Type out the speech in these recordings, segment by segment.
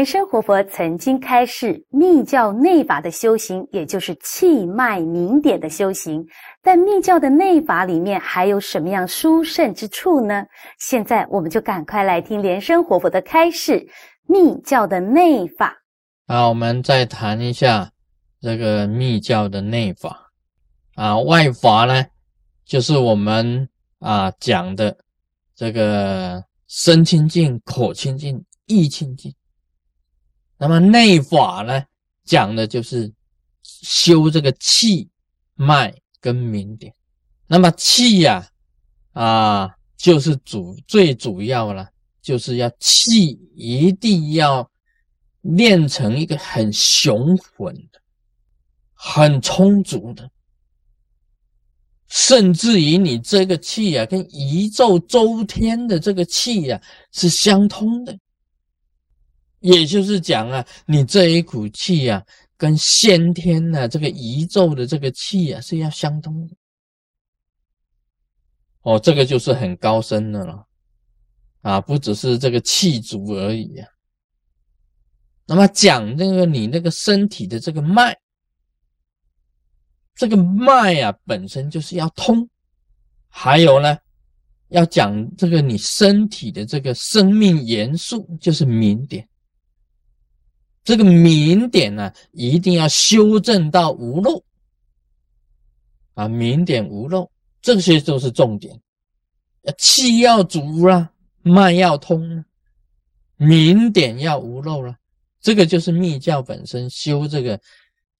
莲生活佛曾经开示密教内法的修行，也就是气脉明点的修行。但密教的内法里面还有什么样殊胜之处呢？现在我们就赶快来听莲生活佛的开示：密教的内法。好，我们再谈一下这个密教的内法啊，外法呢，就是我们啊讲的这个身清净、口清净、意清净。那么内法呢，讲的就是修这个气脉跟明点。那么气呀，啊，就是主最主要了，就是要气一定要练成一个很雄浑的、很充足的，甚至于你这个气呀，跟宇宙周天的这个气呀是相通的。也就是讲啊，你这一股气啊，跟先天的这个宇宙的这个气啊是要相通的。哦，这个就是很高深的了，啊，不只是这个气足而已啊。那么讲这个你那个身体的这个脉，这个脉啊本身就是要通，还有呢，要讲这个你身体的这个生命元素就是明点。这个明点呢，一定要修正到无漏啊，明点无漏，这些都是重点。气要足了，脉要通了，明点要无漏了，这个就是密教本身修这个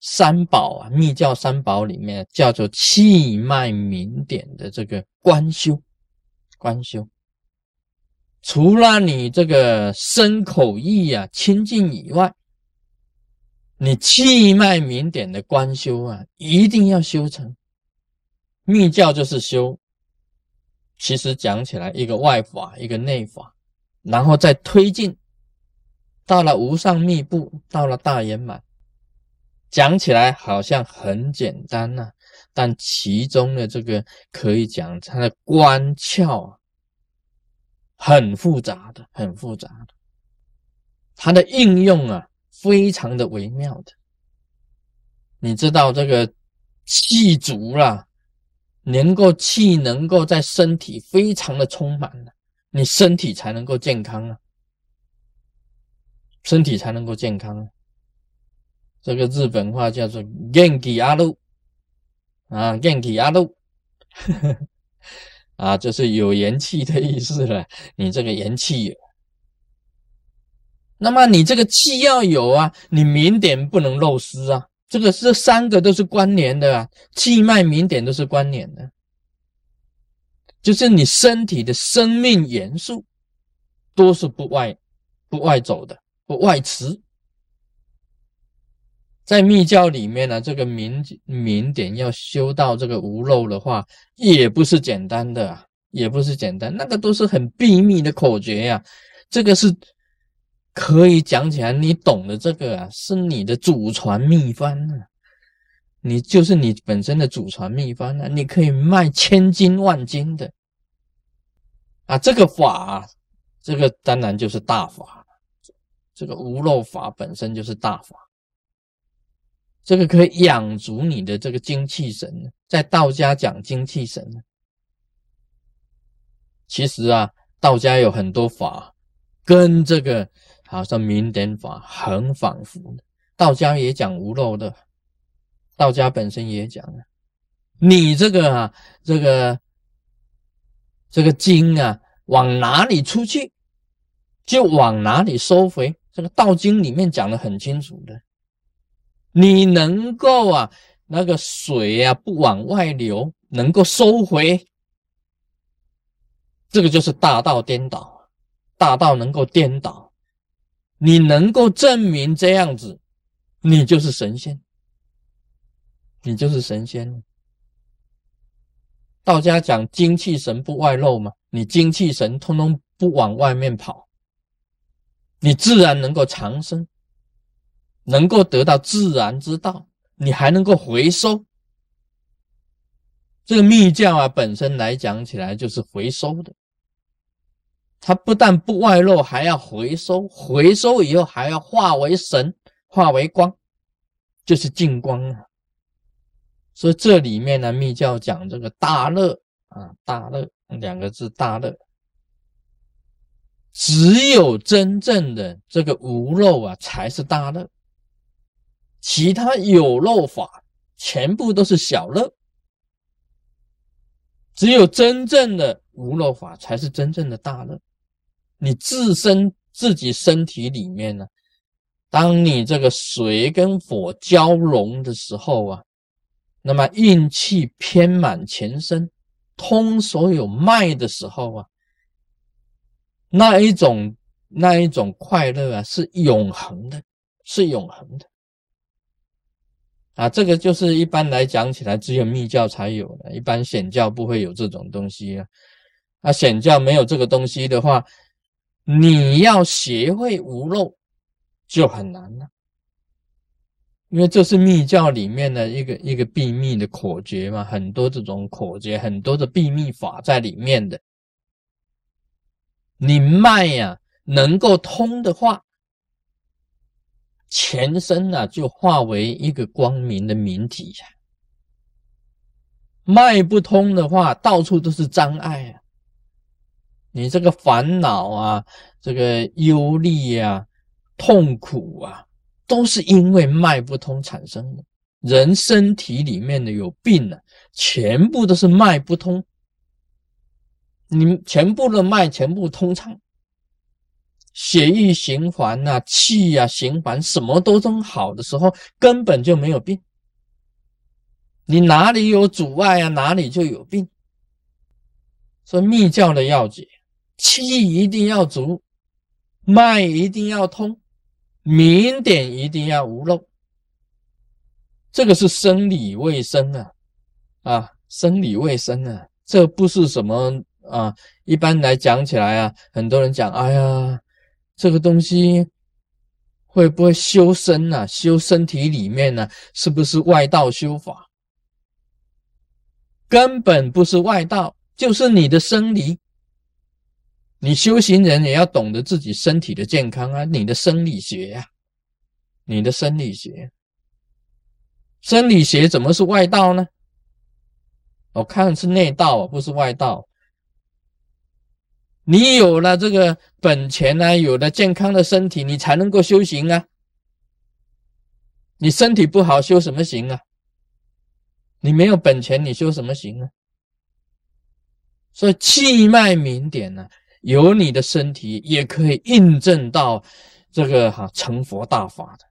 三宝啊，密教三宝里面叫做气脉明点的这个观修，观修。除了你这个身口意啊清净以外，你气脉明点的观修啊，一定要修成。密教就是修，其实讲起来，一个外法，一个内法，然后再推进，到了无上密部，到了大圆满。讲起来好像很简单呐，但其中的这个可以讲它的关窍啊，很复杂的，很复杂的，它的应用啊。非常的微妙的，你知道这个气足了，能够气能够在身体非常的充满了，你身体才能够健康啊，身体才能够健康啊。这个日本话叫做“元气阿路”，啊，元气阿路，啊，就是有元气的意思了。你这个元气。那么你这个气要有啊，你明点不能漏失啊，这个是三个都是关联的啊，气脉明点都是关联的，就是你身体的生命元素都是不外不外走的，不外驰。在密教里面呢，这个明明点要修到这个无漏的话，也不是简单的，啊，也不是简单，那个都是很秘密的口诀呀，这个是。可以讲起来，你懂的这个啊，是你的祖传秘方啊，你就是你本身的祖传秘方啊，你可以卖千金万金的啊。这个法，这个当然就是大法，这个无漏法本身就是大法，这个可以养足你的这个精气神。在道家讲精气神，其实啊，道家有很多法跟这个。好像明点法很仿佛的，道家也讲无漏的，道家本身也讲啊，你这个啊，这个这个经啊，往哪里出去，就往哪里收回。这个道经里面讲的很清楚的，你能够啊，那个水啊不往外流，能够收回，这个就是大道颠倒，大道能够颠倒。你能够证明这样子，你就是神仙，你就是神仙。道家讲精气神不外露嘛，你精气神通通不往外面跑，你自然能够长生，能够得到自然之道，你还能够回收。这个密教啊，本身来讲起来就是回收的，它不但不外露，还要回收，回收以后还要化为神，化为光，就是净光啊。所以这里面呢，密教讲这个大乐啊，大乐两个字，大乐，只有真正的这个无漏啊，才是大乐，其他有漏法全部都是小乐，只有真正的无漏法才是真正的大乐。你自身自己身体里面呢，当你这个水跟火交融的时候啊。那么运气偏满全身，通所有脉的时候啊，那一种那一种快乐啊，是永恒的，是永恒的啊！这个就是一般来讲起来，只有密教才有的，一般显教不会有这种东西啊。啊，显教没有这个东西的话，你要学会无漏就很难了。因为这是密教里面的一个一个秘密的口诀嘛，很多这种口诀，很多的秘密法在里面的。你脉呀能够通的话，全身啊就化为一个光明的明体呀。脉不通的话，到处都是障碍啊。你这个烦恼啊，这个忧虑啊，痛苦啊。都是因为脉不通产生的。人身体里面的有病呢，全部都是脉不通。你全部的脉全部通畅，血液循环呐，气呀循环，什么都都好的时候，根本就没有病。你哪里有阻碍啊，哪里就有病。所以密教的要诀，气一定要足，脉一定要通。明点一定要无漏，这个是生理卫生啊，啊，生理卫生啊，这不是什么啊。一般来讲起来啊，很多人讲，哎呀，这个东西会不会修身啊？修身体里面呢，是不是外道修法？根本不是外道，就是你的生理。你修行人也要懂得自己身体的健康啊，你的生理学呀，你的生理学，生理学怎么是外道呢？我看是内道，不是外道。你有了这个本钱呢，有了健康的身体，你才能够修行啊。你身体不好，修什么行啊？你没有本钱，你修什么行啊？所以气脉明点呢？有你的身体也可以印证到这个哈成佛大法的，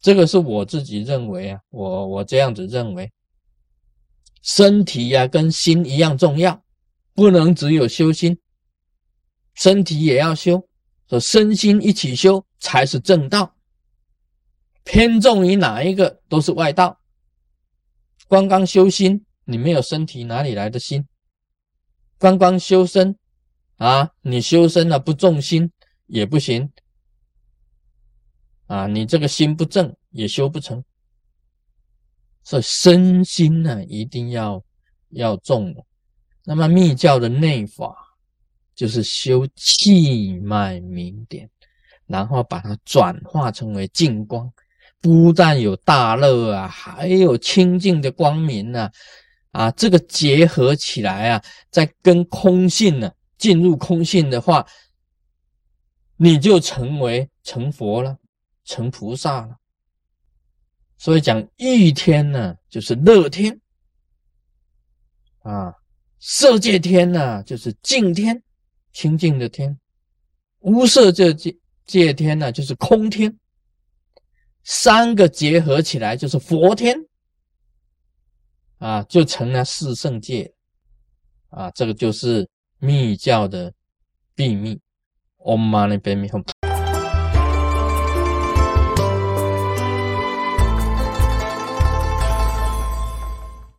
这个是我自己认为啊，我我这样子认为，身体呀跟心一样重要，不能只有修心，身体也要修，说身心一起修才是正道，偏重于哪一个都是外道，光刚修心，你没有身体哪里来的心？光光修身啊，你修身了不重心也不行啊，你这个心不正也修不成，所以身心呢一定要要重。那么密教的内法就是修气脉明点，然后把它转化成为净光，不但有大乐啊，还有清净的光明呢。啊，这个结合起来啊，再跟空性呢，进入空性的话，你就成为成佛了，成菩萨了。所以讲欲天呢，就是乐天啊；色界天呢，就是净天，清净的天；无色界界界天呢，就是空天。三个结合起来就是佛天。啊，就成了四圣界，啊，这个就是密教的秘密。Om Mani Padme Hum。